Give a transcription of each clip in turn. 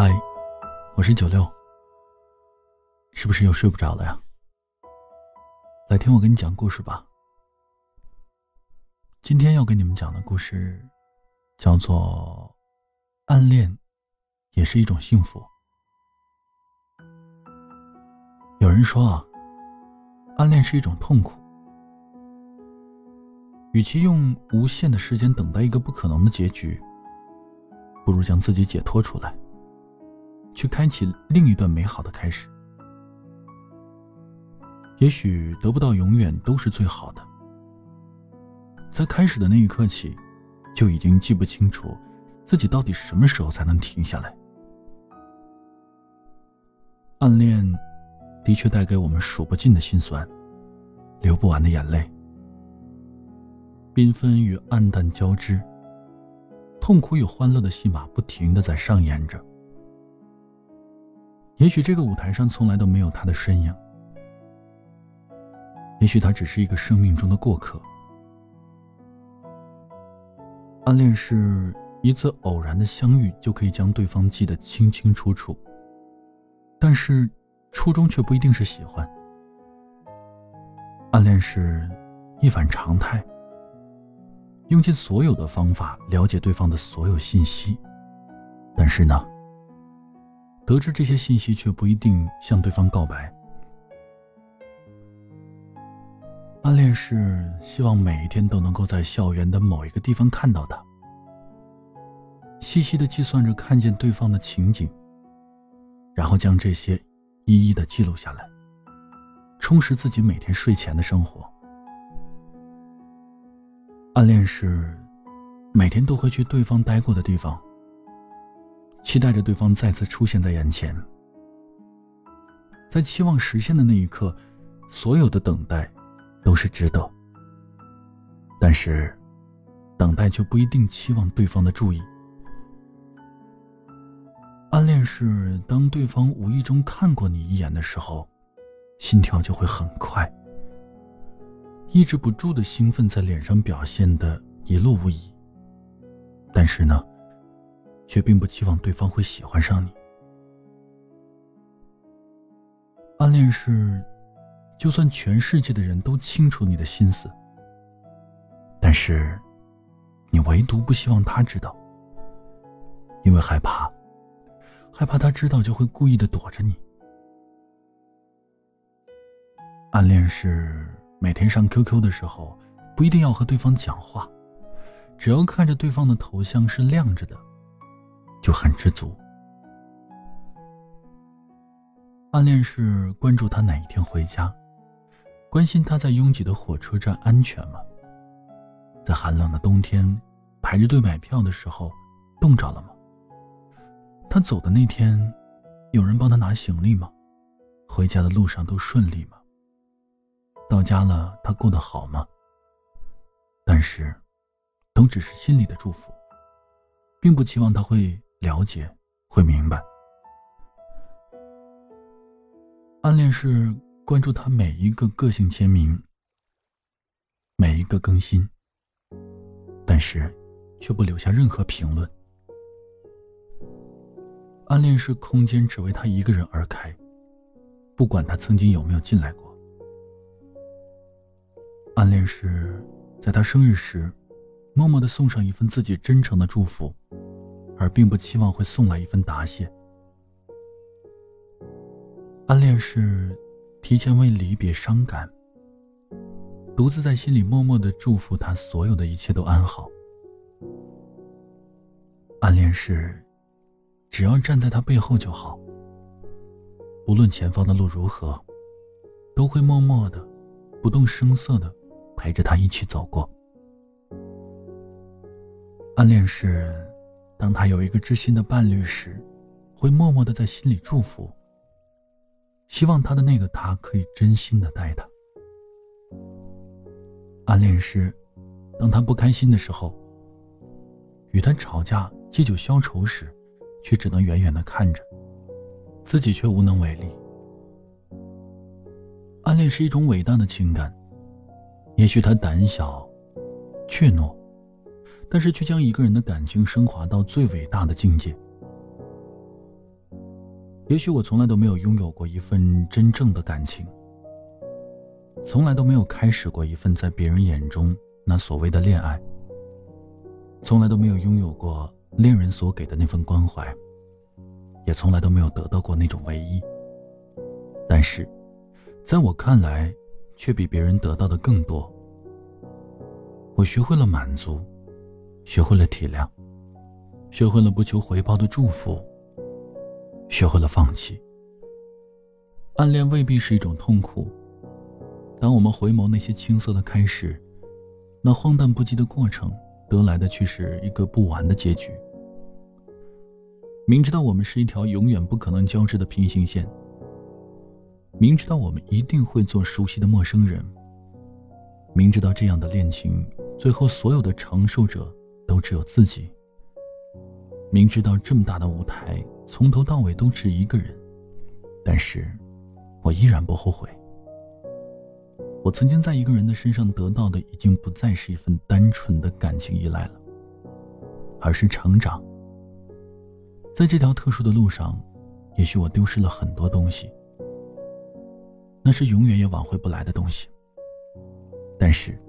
嗨，我是九六，是不是又睡不着了呀？来听我给你讲故事吧。今天要给你们讲的故事叫做《暗恋也是一种幸福》。有人说啊，暗恋是一种痛苦，与其用无限的时间等待一个不可能的结局，不如将自己解脱出来。去开启另一段美好的开始。也许得不到永远都是最好的。在开始的那一刻起，就已经记不清楚自己到底什么时候才能停下来。暗恋的确带给我们数不尽的心酸，流不完的眼泪，缤纷与暗淡交织，痛苦与欢乐的戏码不停的在上演着。也许这个舞台上从来都没有他的身影，也许他只是一个生命中的过客。暗恋是一次偶然的相遇就可以将对方记得清清楚楚，但是初衷却不一定是喜欢。暗恋是一反常态，用尽所有的方法了解对方的所有信息，但是呢？得知这些信息，却不一定向对方告白。暗恋是希望每一天都能够在校园的某一个地方看到他，细细的计算着看见对方的情景，然后将这些一一的记录下来，充实自己每天睡前的生活。暗恋是每天都会去对方待过的地方。期待着对方再次出现在眼前，在期望实现的那一刻，所有的等待都是值得。但是，等待就不一定期望对方的注意。暗恋是当对方无意中看过你一眼的时候，心跳就会很快，抑制不住的兴奋在脸上表现的一路无遗。但是呢？却并不期望对方会喜欢上你。暗恋是，就算全世界的人都清楚你的心思，但是，你唯独不希望他知道，因为害怕，害怕他知道就会故意的躲着你。暗恋是每天上 QQ 的时候，不一定要和对方讲话，只要看着对方的头像是亮着的。就很知足。暗恋是关注他哪一天回家，关心他在拥挤的火车站安全吗？在寒冷的冬天排着队买票的时候，冻着了吗？他走的那天，有人帮他拿行李吗？回家的路上都顺利吗？到家了，他过得好吗？但是，都只是心里的祝福，并不期望他会。了解，会明白。暗恋是关注他每一个个性签名，每一个更新，但是却不留下任何评论。暗恋是空间只为他一个人而开，不管他曾经有没有进来过。暗恋是在他生日时，默默的送上一份自己真诚的祝福。而并不期望会送来一份答谢。暗恋是提前为离别伤感，独自在心里默默的祝福他所有的一切都安好。暗恋是只要站在他背后就好，无论前方的路如何，都会默默的、不动声色的陪着他一起走过。暗恋是。当他有一个知心的伴侣时，会默默的在心里祝福，希望他的那个他可以真心的待他。暗恋是，当他不开心的时候，与他吵架借酒消愁时，却只能远远的看着，自己却无能为力。暗恋是一种伟大的情感，也许他胆小，怯懦。但是却将一个人的感情升华到最伟大的境界。也许我从来都没有拥有过一份真正的感情，从来都没有开始过一份在别人眼中那所谓的恋爱，从来都没有拥有过恋人所给的那份关怀，也从来都没有得到过那种唯一。但是，在我看来，却比别人得到的更多。我学会了满足，学会了体谅，学会了不求回报的祝福。学会了放弃。暗恋未必是一种痛苦。当我们回眸那些青涩的开始，那荒诞不羁的过程，得来的却是一个不完的结局。明知道我们是一条永远不可能交织的平行线，明知道我们一定会做熟悉的陌生人，明知道这样的恋情最后所有的承受者都只有自己，明知道这么大的舞台。从头到尾都只一个人，但是，我依然不后悔。我曾经在一个人的身上得到的，已经不再是一份单纯的感情依赖了，而是成长。在这条特殊的路上，也许我丢失了很多东西，那是永远也挽回不来的东西。但是，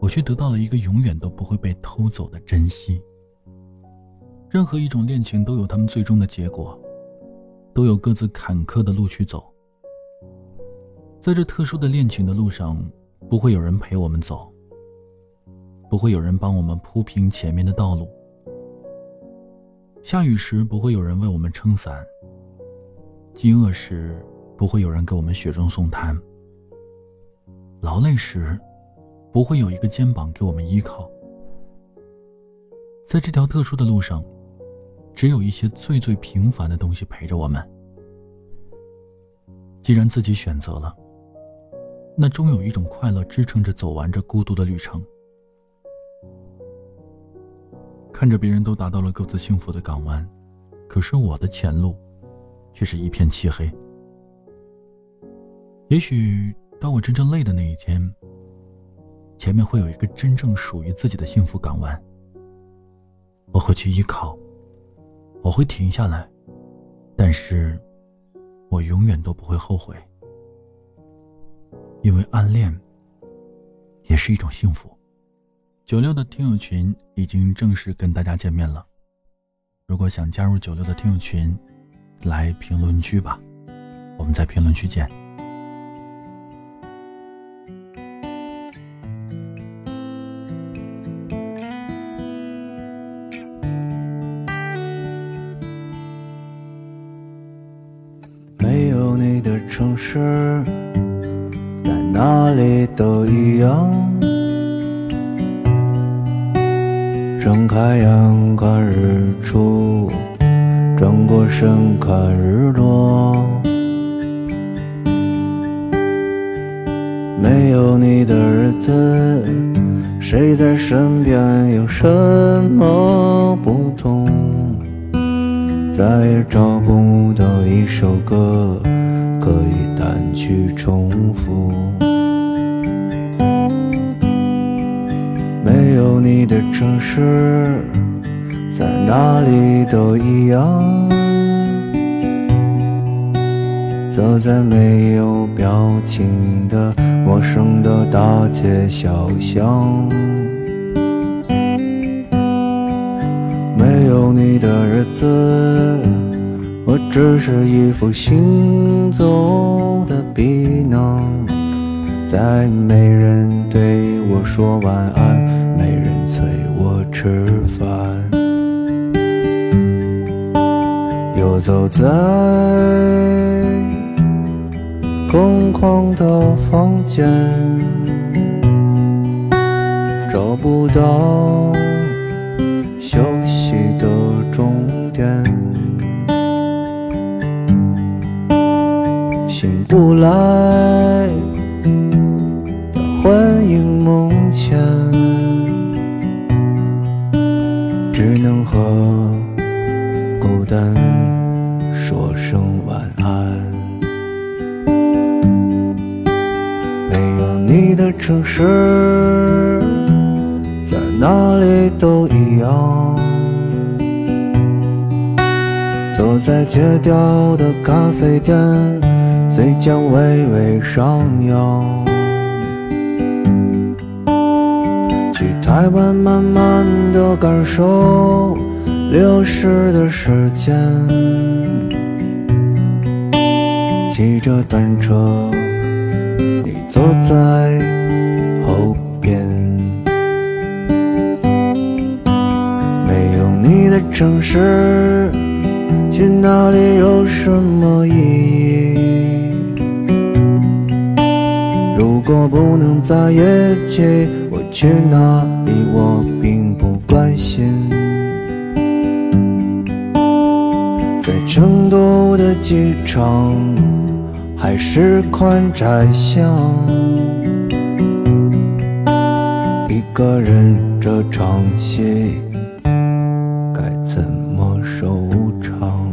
我却得到了一个永远都不会被偷走的珍惜。任何一种恋情都有他们最终的结果，都有各自坎坷的路去走。在这特殊的恋情的路上，不会有人陪我们走，不会有人帮我们铺平前面的道路。下雨时不会有人为我们撑伞，饥饿时不会有人给我们雪中送炭，劳累时不会有一个肩膀给我们依靠。在这条特殊的路上。只有一些最最平凡的东西陪着我们。既然自己选择了，那终有一种快乐支撑着走完这孤独的旅程。看着别人都达到了各自幸福的港湾，可是我的前路，却是一片漆黑。也许当我真正累的那一天，前面会有一个真正属于自己的幸福港湾，我会去依靠。我会停下来，但是，我永远都不会后悔，因为暗恋也是一种幸福。九六的听友群已经正式跟大家见面了，如果想加入九六的听友群，来评论区吧，我们在评论区见。是在哪里都一样，睁开眼看日出，转过身看日落。没有你的日子，谁在身边有什么不同？再也找不到一首歌。可以单曲重复。没有你的城市，在哪里都一样。走在没有表情的陌生的大街小巷。没有你的日子。我只是一副行走，再没人对我说晚安，没人催我吃饭，游走在空旷的房间，找不到休息的终点。醒不来你的城市，在哪里都一样。坐在街角的咖啡店，嘴角微微上扬。去台湾，慢慢的感受流逝的时间。骑着单车，坐在后边。没有你的城市，去哪里有什么意义？如果不能在一起，我去哪里我并不关心。在成都的机场。还是宽窄巷。一个人这场戏该怎么收场？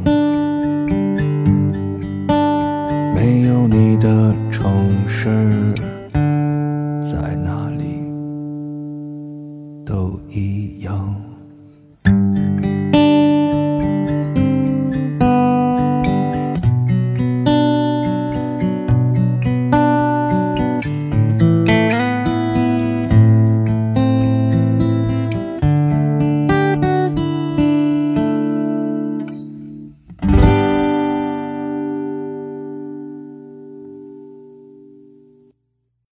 没有你的城市在哪里都一样